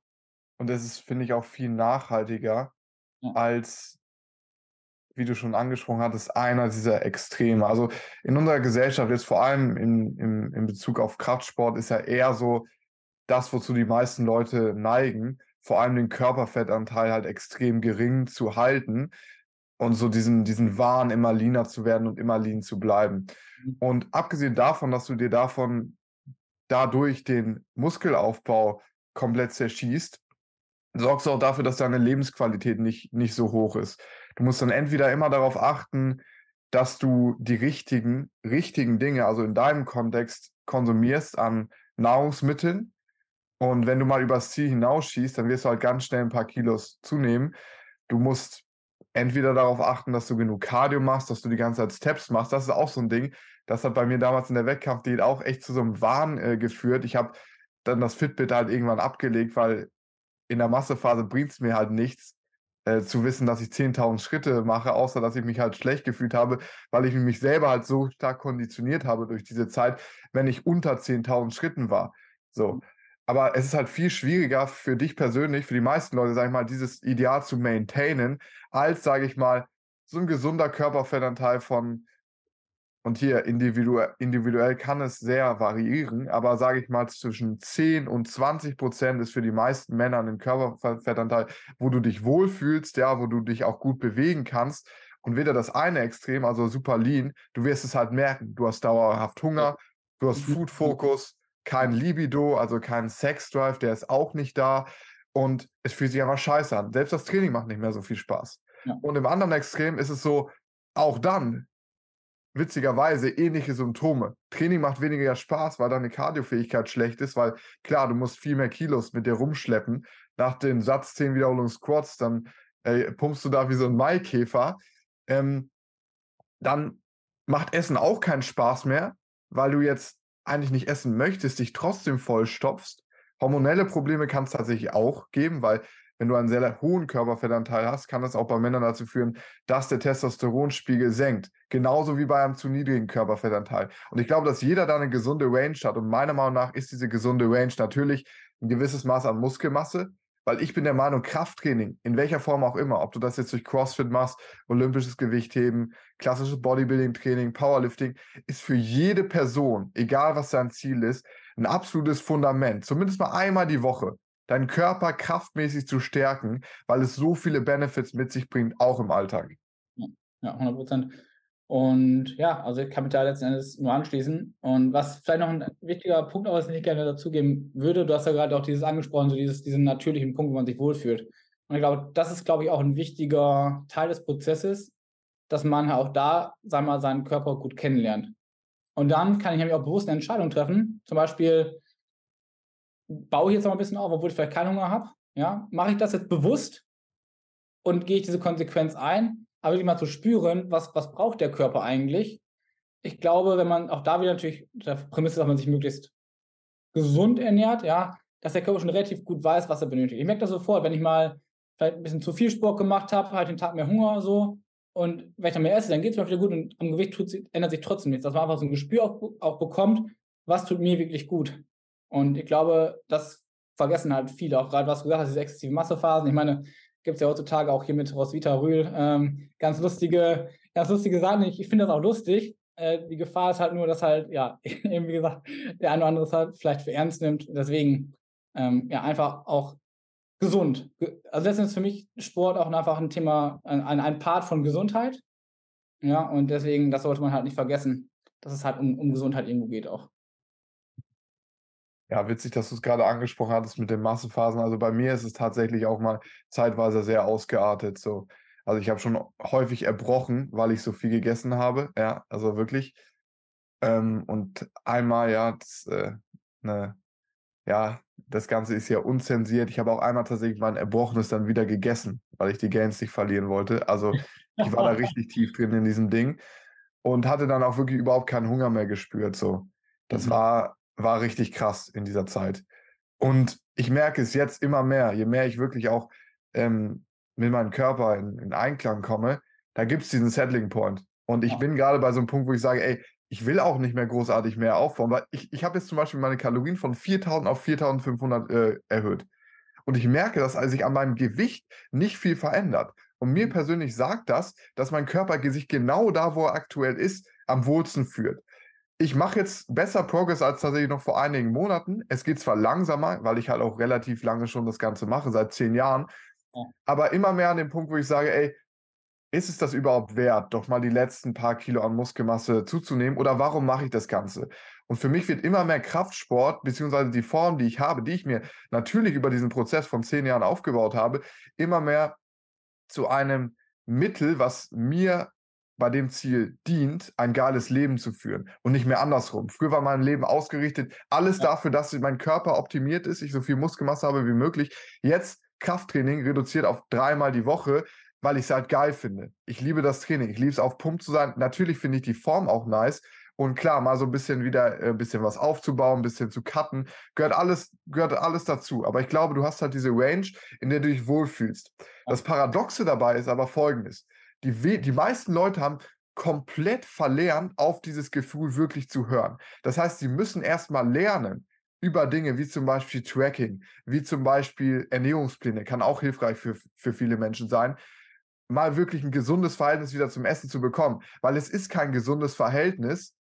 Und es ist, finde ich, auch viel nachhaltiger ja. als, wie du schon angesprochen hattest, einer dieser Extreme. Also in unserer Gesellschaft, jetzt vor allem in, in, in Bezug auf Kraftsport, ist ja eher so das, wozu die meisten Leute neigen, vor allem den Körperfettanteil halt extrem gering zu halten und so diesen, diesen Wahn, immer leaner zu werden und immer lean zu bleiben. Mhm. Und abgesehen davon, dass du dir davon dadurch den Muskelaufbau komplett zerschießt, sorgst du auch dafür, dass deine Lebensqualität nicht, nicht so hoch ist. Du musst dann entweder immer darauf achten, dass du die richtigen, richtigen Dinge, also in deinem Kontext, konsumierst an Nahrungsmitteln. Und wenn du mal übers Ziel hinausschießt, dann wirst du halt ganz schnell ein paar Kilos zunehmen. Du musst entweder darauf achten, dass du genug Cardio machst, dass du die ganze Zeit Steps machst. Das ist auch so ein Ding. Das hat bei mir damals in der Wettkampfdiät auch echt zu so einem Wahn äh, geführt. Ich habe dann das Fitbit halt irgendwann abgelegt, weil in der Massephase bringt es mir halt nichts, äh, zu wissen, dass ich 10.000 Schritte mache, außer dass ich mich halt schlecht gefühlt habe, weil ich mich selber halt so stark konditioniert habe durch diese Zeit, wenn ich unter 10.000 Schritten war. So. Aber es ist halt viel schwieriger für dich persönlich, für die meisten Leute, sage ich mal, dieses Ideal zu maintainen, als, sage ich mal, so ein gesunder Körperfettanteil von, und hier individuell, individuell kann es sehr variieren, aber sage ich mal, zwischen 10 und 20 Prozent ist für die meisten Männer ein Körperfettanteil, wo du dich wohlfühlst, ja, wo du dich auch gut bewegen kannst. Und weder das eine Extrem, also super lean, du wirst es halt merken. Du hast dauerhaft Hunger, du hast mhm. Food-Fokus, kein Libido, also kein Sex-Drive, der ist auch nicht da. Und es fühlt sich einfach scheiße an. Selbst das Training macht nicht mehr so viel Spaß. Ja. Und im anderen Extrem ist es so, auch dann, witzigerweise, ähnliche Symptome. Training macht weniger Spaß, weil deine Kardiofähigkeit schlecht ist, weil klar, du musst viel mehr Kilos mit dir rumschleppen. Nach den Satz 10 Wiederholungen Squats, dann ey, pumpst du da wie so ein Maikäfer. Ähm, dann macht Essen auch keinen Spaß mehr, weil du jetzt eigentlich nicht essen möchtest, dich trotzdem vollstopfst. Hormonelle Probleme kann es tatsächlich auch geben, weil wenn du einen sehr hohen Körperfettanteil hast, kann das auch bei Männern dazu führen, dass der Testosteronspiegel senkt. Genauso wie bei einem zu niedrigen Körperfettanteil. Und ich glaube, dass jeder da eine gesunde Range hat. Und meiner Meinung nach ist diese gesunde Range natürlich ein gewisses Maß an Muskelmasse, weil ich bin der Meinung, Krafttraining, in welcher Form auch immer, ob du das jetzt durch CrossFit machst, olympisches Gewichtheben, klassisches Bodybuilding-Training, Powerlifting, ist für jede Person, egal was sein Ziel ist, ein absolutes Fundament. Zumindest mal einmal die Woche deinen Körper kraftmäßig zu stärken, weil es so viele Benefits mit sich bringt, auch im Alltag. Ja, 100 Prozent. Und ja, also ich kann mich da letzten Endes nur anschließen. Und was vielleicht noch ein wichtiger Punkt, aber was ich gerne dazugeben würde, du hast ja gerade auch dieses angesprochen, so dieses, diesen natürlichen Punkt, wo man sich wohlfühlt. Und ich glaube, das ist, glaube ich, auch ein wichtiger Teil des Prozesses, dass man auch da, sagen wir mal, seinen Körper gut kennenlernt. Und dann kann ich nämlich auch bewusst eine Entscheidung treffen. Zum Beispiel baue ich jetzt noch ein bisschen auf, obwohl ich vielleicht keinen Hunger habe. Ja, mache ich das jetzt bewusst und gehe ich diese Konsequenz ein? Aber wirklich mal zu spüren, was, was braucht der Körper eigentlich. Ich glaube, wenn man auch da wieder natürlich der Prämisse, dass man sich möglichst gesund ernährt, ja, dass der Körper schon relativ gut weiß, was er benötigt. Ich merke das sofort, wenn ich mal vielleicht ein bisschen zu viel Sport gemacht habe, halt den Tag mehr Hunger so und wenn ich dann mehr esse, dann geht es mir wieder gut und am Gewicht tut, ändert sich trotzdem nichts. Dass man einfach so ein Gespür auch, auch bekommt, was tut mir wirklich gut. Und ich glaube, das vergessen halt viele, auch gerade was du gesagt hast, diese exzessive Massephasen. Ich meine, gibt es ja heutzutage auch hier mit Roswitha Rühl ähm, ganz lustige, ganz lustige Sachen. Ich, ich finde das auch lustig. Äh, die Gefahr ist halt nur, dass halt, ja, eben wie gesagt, der eine oder andere es halt vielleicht für ernst nimmt. Deswegen, ähm, ja, einfach auch gesund. Also letztendlich ist für mich Sport auch einfach ein Thema, ein, ein Part von Gesundheit. Ja, und deswegen, das sollte man halt nicht vergessen, dass es halt um, um Gesundheit irgendwo geht auch. Ja, witzig, dass du es gerade angesprochen hattest mit den Massenphasen. Also bei mir ist es tatsächlich auch mal zeitweise sehr ausgeartet. So. Also ich habe schon häufig erbrochen, weil ich so viel gegessen habe. Ja, also wirklich. Ähm, und einmal, ja, das, äh, ne, ja, das Ganze ist ja unzensiert. Ich habe auch einmal tatsächlich mein Erbrochenes dann wieder gegessen, weil ich die Gains nicht verlieren wollte. Also ich war da richtig tief drin in diesem Ding und hatte dann auch wirklich überhaupt keinen Hunger mehr gespürt. So, das mhm. war, war richtig krass in dieser Zeit. Und ich merke es jetzt immer mehr, je mehr ich wirklich auch ähm, mit meinem Körper in, in Einklang komme, da gibt es diesen Settling Point. Und ich ja. bin gerade bei so einem Punkt, wo ich sage, ey, ich will auch nicht mehr großartig mehr aufbauen, weil ich, ich habe jetzt zum Beispiel meine Kalorien von 4000 auf 4500 äh, erhöht. Und ich merke, dass sich an meinem Gewicht nicht viel verändert. Und mir mhm. persönlich sagt das, dass mein Körper sich genau da, wo er aktuell ist, am wohlsten führt. Ich mache jetzt besser Progress als tatsächlich noch vor einigen Monaten. Es geht zwar langsamer, weil ich halt auch relativ lange schon das Ganze mache, seit zehn Jahren, aber immer mehr an dem Punkt, wo ich sage, ey, ist es das überhaupt wert, doch mal die letzten paar Kilo an Muskelmasse zuzunehmen oder warum mache ich das Ganze? Und für mich wird immer mehr Kraftsport, beziehungsweise die Form, die ich habe, die ich mir natürlich über diesen Prozess von zehn Jahren aufgebaut habe, immer mehr zu einem Mittel, was mir bei dem Ziel dient, ein geiles Leben zu führen und nicht mehr andersrum. Früher war mein Leben ausgerichtet, alles ja. dafür, dass mein Körper optimiert ist, ich so viel Muskelmasse habe wie möglich. Jetzt Krafttraining reduziert auf dreimal die Woche, weil ich es halt geil finde. Ich liebe das Training. Ich liebe es auf Pump zu sein. Natürlich finde ich die Form auch nice. Und klar, mal so ein bisschen wieder äh, ein bisschen was aufzubauen, ein bisschen zu cutten, gehört alles, gehört alles dazu. Aber ich glaube, du hast halt diese Range, in der du dich wohlfühlst. Das Paradoxe dabei ist aber folgendes. Die, die meisten Leute haben komplett verlernt, auf dieses Gefühl wirklich zu hören. Das heißt, sie müssen erstmal lernen, über Dinge wie zum Beispiel Tracking, wie zum Beispiel Ernährungspläne, kann auch hilfreich für, für viele Menschen sein, mal wirklich ein gesundes Verhältnis wieder zum Essen zu bekommen. Weil es ist kein gesundes Verhältnis,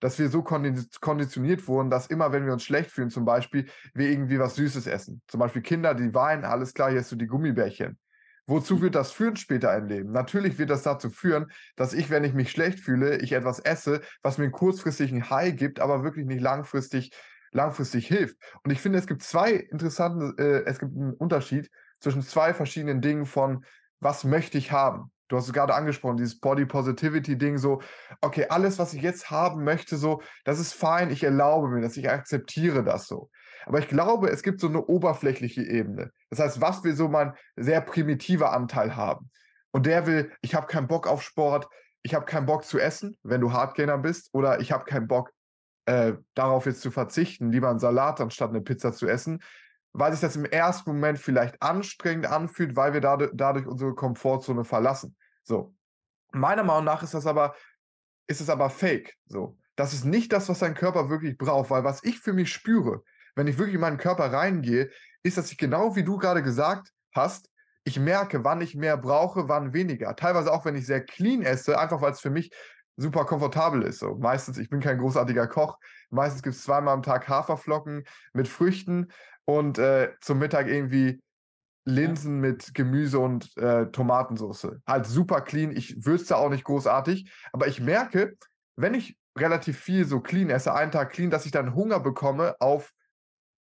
dass wir so konditioniert wurden, dass immer, wenn wir uns schlecht fühlen, zum Beispiel, wir irgendwie was Süßes essen. Zum Beispiel Kinder, die weinen, alles klar, hier hast du die Gummibärchen. Wozu wird das führen später im Leben? Natürlich wird das dazu führen, dass ich, wenn ich mich schlecht fühle, ich etwas esse, was mir kurzfristig ein High gibt, aber wirklich nicht langfristig, langfristig hilft. Und ich finde, es gibt zwei interessante, äh, es gibt einen Unterschied zwischen zwei verschiedenen Dingen von, was möchte ich haben? Du hast es gerade angesprochen, dieses Body Positivity Ding, so, okay, alles, was ich jetzt haben möchte, so, das ist fein, ich erlaube mir das, ich akzeptiere das so. Aber ich glaube, es gibt so eine oberflächliche Ebene. Das heißt, was will so mein sehr primitiver Anteil haben? Und der will, ich habe keinen Bock auf Sport, ich habe keinen Bock zu essen, wenn du Hardgainer bist, oder ich habe keinen Bock äh, darauf jetzt zu verzichten, lieber einen Salat anstatt eine Pizza zu essen weil sich das im ersten Moment vielleicht anstrengend anfühlt, weil wir dadurch, dadurch unsere Komfortzone verlassen. So. Meiner Meinung nach ist das aber, ist es aber fake. So. Das ist nicht das, was dein Körper wirklich braucht, weil was ich für mich spüre, wenn ich wirklich in meinen Körper reingehe, ist, dass ich genau wie du gerade gesagt hast, ich merke, wann ich mehr brauche, wann weniger. Teilweise auch, wenn ich sehr clean esse, einfach weil es für mich super komfortabel ist. So. Meistens, ich bin kein großartiger Koch. Meistens gibt es zweimal am Tag Haferflocken mit Früchten und äh, zum Mittag irgendwie Linsen ja. mit Gemüse und äh, Tomatensauce. Halt super clean. Ich würze auch nicht großartig, aber ich merke, wenn ich relativ viel so clean esse, einen Tag clean, dass ich dann Hunger bekomme auf,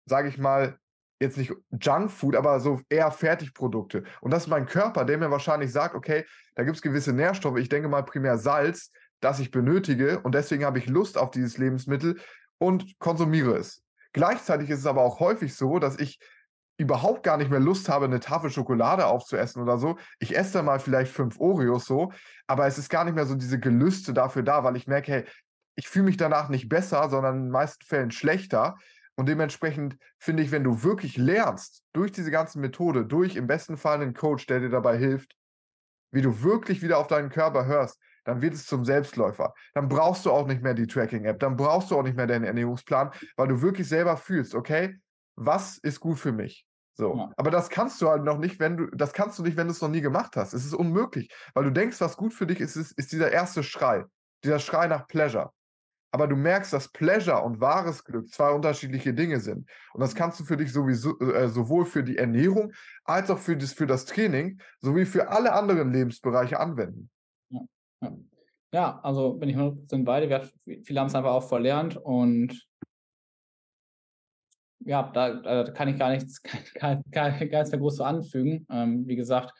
sage ich mal, jetzt nicht Junkfood, aber so eher Fertigprodukte. Und das ist mein Körper, der mir wahrscheinlich sagt, okay, da gibt es gewisse Nährstoffe, ich denke mal primär Salz, das ich benötige und deswegen habe ich Lust auf dieses Lebensmittel und konsumiere es. Gleichzeitig ist es aber auch häufig so, dass ich überhaupt gar nicht mehr Lust habe, eine Tafel Schokolade aufzuessen oder so. Ich esse dann mal vielleicht fünf Oreos so, aber es ist gar nicht mehr so diese Gelüste dafür da, weil ich merke, hey, ich fühle mich danach nicht besser, sondern in den meisten Fällen schlechter. Und dementsprechend finde ich, wenn du wirklich lernst, durch diese ganze Methode, durch im besten Fall einen Coach, der dir dabei hilft, wie du wirklich wieder auf deinen Körper hörst, dann wird es zum Selbstläufer. Dann brauchst du auch nicht mehr die Tracking-App, dann brauchst du auch nicht mehr deinen Ernährungsplan, weil du wirklich selber fühlst, okay, was ist gut für mich? So. Ja. Aber das kannst du halt noch nicht, wenn du, das kannst du nicht, wenn du es noch nie gemacht hast. Es ist unmöglich, weil du denkst, was gut für dich ist, ist, ist dieser erste Schrei, dieser Schrei nach Pleasure. Aber du merkst, dass Pleasure und wahres Glück zwei unterschiedliche Dinge sind. Und das kannst du für dich sowieso, äh, sowohl für die Ernährung als auch für das, für das Training sowie für alle anderen Lebensbereiche anwenden. Ja, ja also bin ich 100% beide. Wir, viele haben es einfach auch verlernt und ja, da, da kann ich gar nichts, gar, gar, gar nichts mehr groß zu anfügen. Ähm, wie gesagt,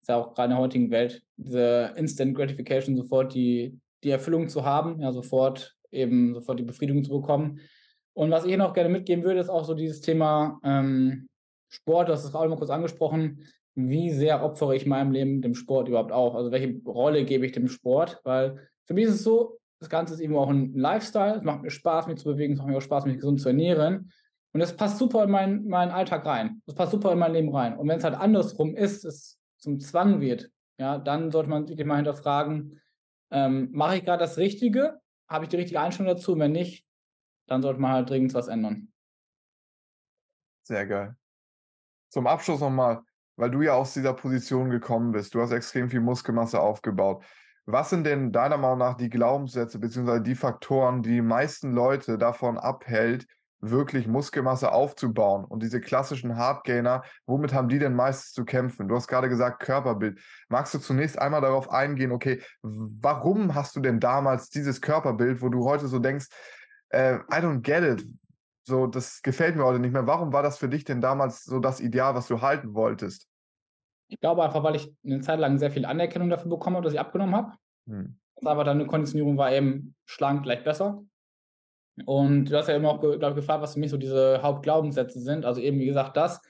ist ja auch gerade in der heutigen Welt diese Instant Gratification sofort die, die Erfüllung zu haben, ja, sofort eben sofort die Befriedigung zu bekommen. Und was ich noch gerne mitgeben würde, ist auch so dieses Thema ähm, Sport, hast es auch mal kurz angesprochen, wie sehr opfere ich meinem Leben dem Sport überhaupt auf? Also welche Rolle gebe ich dem Sport? Weil für mich ist es so, das Ganze ist eben auch ein Lifestyle, es macht mir Spaß, mich zu bewegen, es macht mir auch Spaß, mich gesund zu ernähren. Und das passt super in meinen, meinen Alltag rein. Das passt super in mein Leben rein. Und wenn es halt andersrum ist, es zum Zwang wird, ja, dann sollte man sich mal hinterfragen, ähm, mache ich gerade das Richtige? Habe ich die richtige Einstellung dazu? Wenn nicht, dann sollte man halt dringend was ändern. Sehr geil. Zum Abschluss nochmal, weil du ja aus dieser Position gekommen bist. Du hast extrem viel Muskelmasse aufgebaut. Was sind denn deiner Meinung nach die Glaubenssätze bzw. die Faktoren, die die meisten Leute davon abhält, wirklich Muskelmasse aufzubauen? Und diese klassischen Hardgainer, womit haben die denn meistens zu kämpfen? Du hast gerade gesagt Körperbild. Magst du zunächst einmal darauf eingehen, okay, warum hast du denn damals dieses Körperbild, wo du heute so denkst, äh, I don't get it, so, das gefällt mir heute nicht mehr. Warum war das für dich denn damals so das Ideal, was du halten wolltest? Ich glaube einfach, weil ich eine Zeit lang sehr viel Anerkennung dafür bekommen habe, dass ich abgenommen habe. Hm. Aber dann eine Konditionierung war eben schlank gleich besser. Und du hast ja immer auch glaub, gefragt, was für mich so diese Hauptglaubenssätze sind. Also eben, wie gesagt, das,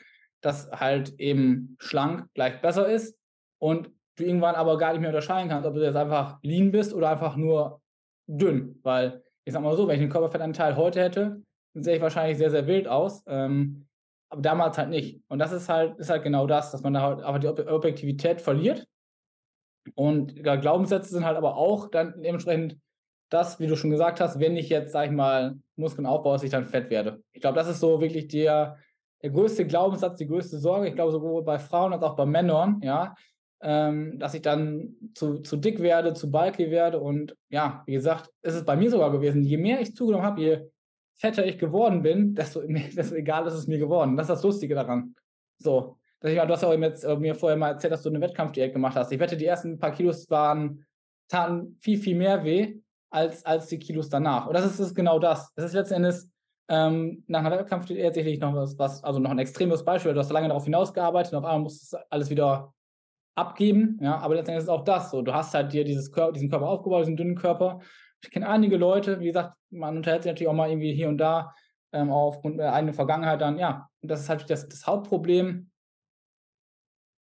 dass halt eben schlank gleich besser ist und du irgendwann aber gar nicht mehr unterscheiden kannst, ob du jetzt einfach lean bist oder einfach nur dünn. Weil, ich sag mal so, wenn ich einen Körperfettanteil heute hätte, sehe ich wahrscheinlich sehr, sehr wild aus. Ähm, aber damals halt nicht. Und das ist halt, ist halt genau das, dass man da halt einfach die Objektivität verliert. Und Glaubenssätze sind halt aber auch dann dementsprechend das, wie du schon gesagt hast, wenn ich jetzt, sag ich mal, Muskeln aufbaue, dass ich dann fett werde. Ich glaube, das ist so wirklich der, der größte Glaubenssatz, die größte Sorge. Ich glaube, sowohl bei Frauen als auch bei Männern, ja, ähm, dass ich dann zu, zu dick werde, zu bulky werde. Und ja, wie gesagt, ist es bei mir sogar gewesen. Je mehr ich zugenommen habe, je fetter ich geworden bin, desto, desto egal ist es mir geworden. Das ist das Lustige daran. So. Dass ich, du hast ja auch jetzt, äh, mir vorher mal erzählt, dass du eine Wettkampfdiät gemacht hast. Ich wette, die ersten paar Kilos waren, taten viel, viel mehr weh als, als die Kilos danach. Und das ist, ist genau das. Das ist letzten Endes ähm, nach einer Wettkampfdiät tatsächlich noch was, was, also noch ein extremes Beispiel. Du hast lange darauf hinausgearbeitet und auf einmal musst du alles wieder abgeben. Ja, aber letzten Endes ist auch das so. Du hast halt dir dieses Kör diesen Körper aufgebaut, diesen dünnen Körper ich kenne einige Leute, wie gesagt, man unterhält sich natürlich auch mal irgendwie hier und da ähm, aufgrund der eigenen Vergangenheit dann, ja, und das ist halt das, das Hauptproblem.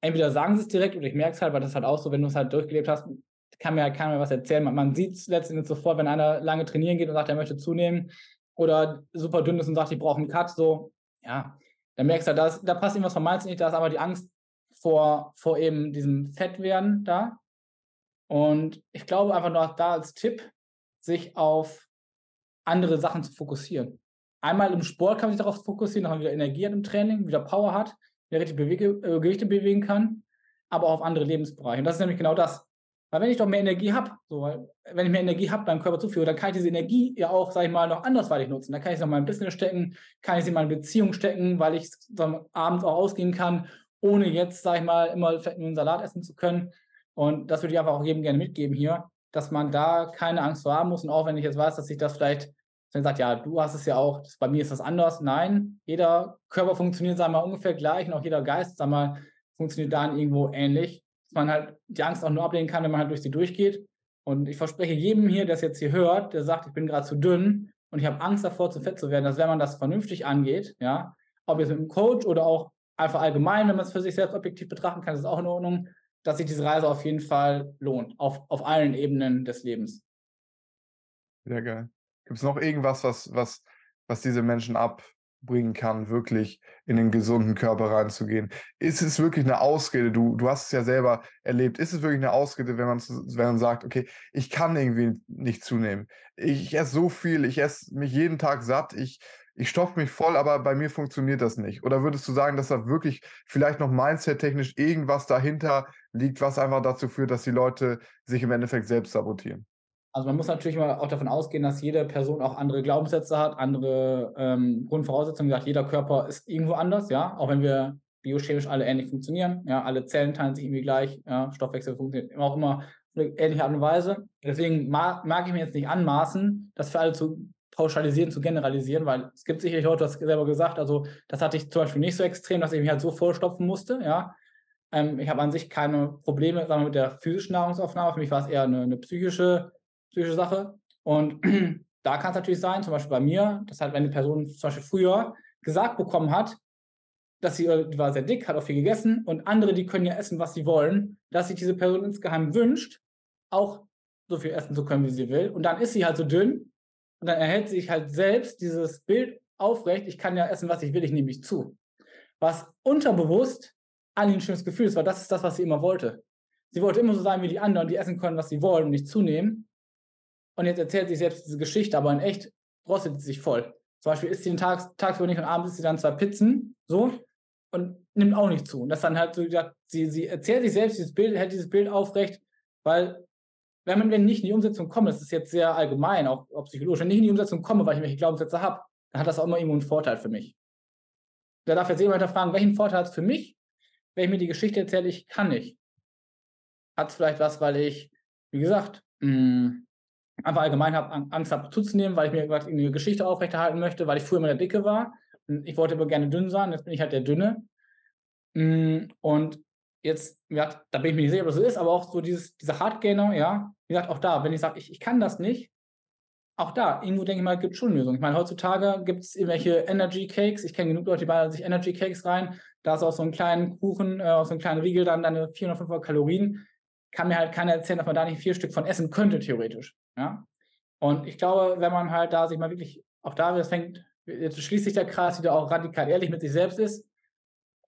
Entweder sagen sie es direkt oder ich merke es halt, weil das halt auch so, wenn du es halt durchgelebt hast, kann mir halt keiner was erzählen. Man, man sieht es letztendlich sofort, wenn einer lange trainieren geht und sagt, er möchte zunehmen oder super dünn ist und sagt, ich brauche einen Cut, so, ja, dann merkst du halt, das, da passt irgendwas vom Mindset nicht, da ist aber die Angst vor, vor eben diesem Fettwerden da. Und ich glaube einfach nur da als Tipp, sich auf andere Sachen zu fokussieren. Einmal im Sport kann man sich darauf fokussieren, dass man wieder Energie hat im Training, wieder Power hat, wieder richtig Bewege, äh, Gewichte bewegen kann, aber auch auf andere Lebensbereiche. Und das ist nämlich genau das. Weil wenn ich doch mehr Energie habe, so, wenn ich mehr Energie habe beim Körper zuführe, dann kann ich diese Energie ja auch, sage ich mal, noch andersweitig nutzen. Dann kann ich sie noch mal in Business stecken, kann ich sie in meine Beziehung stecken, weil ich dann abends auch ausgehen kann, ohne jetzt, sage ich mal, immer Fett einen Salat essen zu können. Und das würde ich einfach auch jedem gerne mitgeben hier dass man da keine Angst vor haben muss. Und auch wenn ich jetzt weiß, dass sich das vielleicht, wenn sagt, ja, du hast es ja auch, das, bei mir ist das anders. Nein, jeder Körper funktioniert, wir mal, ungefähr gleich und auch jeder Geist, wir mal, funktioniert da irgendwo ähnlich. Dass man halt die Angst auch nur ablehnen kann, wenn man halt durch sie durchgeht. Und ich verspreche jedem hier, der es jetzt hier hört, der sagt, ich bin gerade zu dünn und ich habe Angst davor, zu fett zu werden, dass wenn man das vernünftig angeht, ja, ob jetzt mit einem Coach oder auch einfach allgemein, wenn man es für sich selbst objektiv betrachten kann, ist auch in Ordnung, dass sich diese Reise auf jeden Fall lohnt, auf, auf allen Ebenen des Lebens. Sehr geil. Gibt es noch irgendwas, was, was, was diese Menschen abbringen kann, wirklich in den gesunden Körper reinzugehen? Ist es wirklich eine Ausrede? Du, du hast es ja selber erlebt. Ist es wirklich eine Ausrede, wenn man, wenn man sagt, okay, ich kann irgendwie nicht zunehmen? Ich, ich esse so viel, ich esse mich jeden Tag satt, ich, ich stopfe mich voll, aber bei mir funktioniert das nicht. Oder würdest du sagen, dass da wirklich vielleicht noch mindset-technisch irgendwas dahinter liegt, was einfach dazu führt, dass die Leute sich im Endeffekt selbst sabotieren? Also man muss natürlich mal auch davon ausgehen, dass jede Person auch andere Glaubenssätze hat, andere ähm, Grundvoraussetzungen. Sagt, jeder Körper ist irgendwo anders, ja, auch wenn wir biochemisch alle ähnlich funktionieren. Ja, alle Zellen teilen sich irgendwie gleich, ja, Stoffwechsel funktioniert immer auch immer auf eine ähnliche Art und Weise. Deswegen mag, ich mir jetzt nicht anmaßen, das für alle zu pauschalisieren, zu generalisieren, weil es gibt sicherlich heute, du hast selber gesagt, also das hatte ich zum Beispiel nicht so extrem, dass ich mich halt so vollstopfen musste, ja. Ähm, ich habe an sich keine Probleme sagen wir, mit der physischen Nahrungsaufnahme. Für mich war es eher eine, eine psychische, psychische Sache. Und da kann es natürlich sein, zum Beispiel bei mir, dass halt, wenn eine Person zum Beispiel früher gesagt bekommen hat, dass sie äh, war sehr dick, hat auch viel gegessen und andere, die können ja essen, was sie wollen, dass sich diese Person insgeheim wünscht, auch so viel essen zu können, wie sie will. Und dann ist sie halt so dünn und dann erhält sich halt selbst dieses Bild aufrecht, ich kann ja essen, was ich will, ich nehme mich zu. Was unterbewusst an ein schönes Gefühl ist, weil das ist das, was sie immer wollte. Sie wollte immer so sein wie die anderen, die essen können, was sie wollen und nicht zunehmen. Und jetzt erzählt sie selbst diese Geschichte, aber in echt rostet sie sich voll. Zum Beispiel isst sie den Tag, tagsüber nicht und abends isst sie dann zwei Pizzen, so, und nimmt auch nicht zu. Und das dann halt so gesagt, sie, sie erzählt sich selbst dieses Bild, hält dieses Bild aufrecht, weil wenn man wenn nicht in die Umsetzung kommt, das ist jetzt sehr allgemein, auch, auch psychologisch, wenn ich in die Umsetzung komme, weil ich welche Glaubenssätze habe, dann hat das auch immer irgendwo einen Vorteil für mich. Da darf jetzt jemand fragen, welchen Vorteil hat es für mich, wenn ich mir die Geschichte erzähle, ich kann nicht. Hat es vielleicht was, weil ich, wie gesagt, mh, hm, einfach allgemein habe, Angst habe zuzunehmen, weil ich mir eine Geschichte aufrechterhalten möchte, weil ich früher immer der Dicke war. Ich wollte aber gerne dünn sein, jetzt bin ich halt der Dünne. Hm, und jetzt, ja, da bin ich mir nicht sicher, ob das so ist, aber auch so dieses, dieser Hardgainer, ja, wie gesagt, auch da, wenn ich sage, ich, ich kann das nicht, auch da, irgendwo denke ich mal, gibt es schon Lösungen. Ich meine, heutzutage gibt es irgendwelche Energy Cakes. Ich kenne genug Leute, die ballern sich Energy Cakes rein. Da ist auch so ein kleinen Kuchen, äh, aus so einem kleinen Riegel dann deine 400, 500 Kalorien. Kann mir halt keiner erzählen, dass man da nicht vier Stück von essen könnte, theoretisch. Ja? Und ich glaube, wenn man halt da sich mal wirklich, auch da, das fängt, jetzt schließt sich der Kreis wieder auch radikal ehrlich mit sich selbst ist.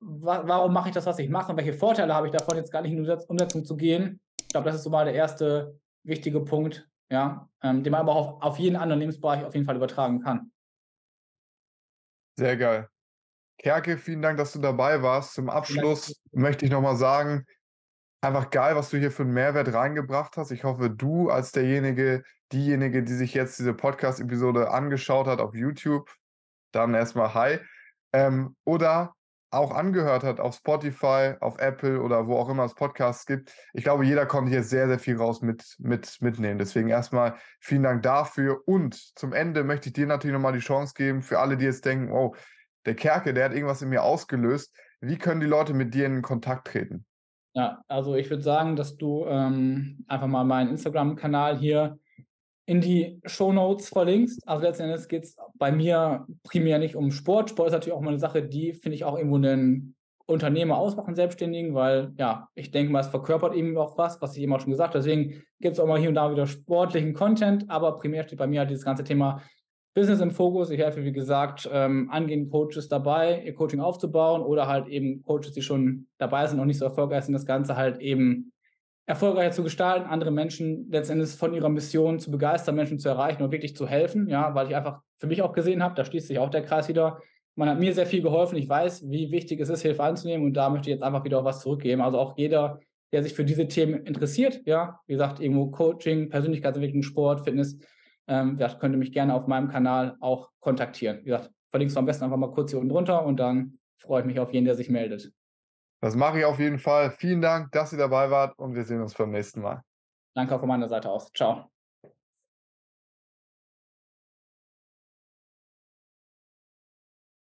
Wa warum mache ich das, was ich mache? Und welche Vorteile habe ich davon, jetzt gar nicht in die Umsetzung zu gehen? Ich glaube, das ist so mal der erste wichtige Punkt, ja, ähm, den man aber auch auf, auf jeden anderen Lebensbereich auf jeden Fall übertragen kann. Sehr geil. Kerke, vielen Dank, dass du dabei warst. Zum Abschluss möchte ich nochmal sagen, einfach geil, was du hier für einen Mehrwert reingebracht hast. Ich hoffe, du als derjenige, diejenige, die sich jetzt diese Podcast-Episode angeschaut hat auf YouTube, dann erstmal hi. Ähm, oder auch angehört hat auf Spotify, auf Apple oder wo auch immer es Podcasts gibt. Ich glaube, jeder konnte hier sehr, sehr viel raus mit, mit, mitnehmen. Deswegen erstmal vielen Dank dafür. Und zum Ende möchte ich dir natürlich nochmal die Chance geben, für alle, die jetzt denken, oh, der Kerke, der hat irgendwas in mir ausgelöst. Wie können die Leute mit dir in Kontakt treten? Ja, also ich würde sagen, dass du ähm, einfach mal meinen Instagram-Kanal hier in die Show Notes verlinkst. Also letzten Endes geht es bei mir primär nicht um Sport. Sport ist natürlich auch mal eine Sache, die finde ich auch irgendwo einen Unternehmer ausmachen, Selbstständigen, weil ja, ich denke mal, es verkörpert eben auch was, was ich eben auch schon gesagt habe. Deswegen gibt es auch mal hier und da wieder sportlichen Content, aber primär steht bei mir halt dieses ganze Thema Business im Fokus. Ich helfe, wie gesagt, ähm, angehenden Coaches dabei, ihr Coaching aufzubauen oder halt eben Coaches, die schon dabei sind und nicht so erfolgreich sind, das Ganze halt eben erfolgreicher zu gestalten, andere Menschen letztendlich von ihrer Mission zu begeistern, Menschen zu erreichen und wirklich zu helfen, ja, weil ich einfach für mich auch gesehen habe, da schließt sich auch der Kreis wieder. Man hat mir sehr viel geholfen. Ich weiß, wie wichtig es ist, Hilfe anzunehmen und da möchte ich jetzt einfach wieder auch was zurückgeben. Also auch jeder, der sich für diese Themen interessiert, ja, wie gesagt, irgendwo Coaching, Persönlichkeitsentwicklung, Sport, Fitness, ähm, ja, könnte mich gerne auf meinem Kanal auch kontaktieren. Wie gesagt, verlinkst du am besten einfach mal kurz hier unten drunter und dann freue ich mich auf jeden, der sich meldet. Das mache ich auf jeden Fall. Vielen Dank, dass ihr dabei wart und wir sehen uns beim nächsten Mal. Danke auch von meiner Seite aus. Ciao.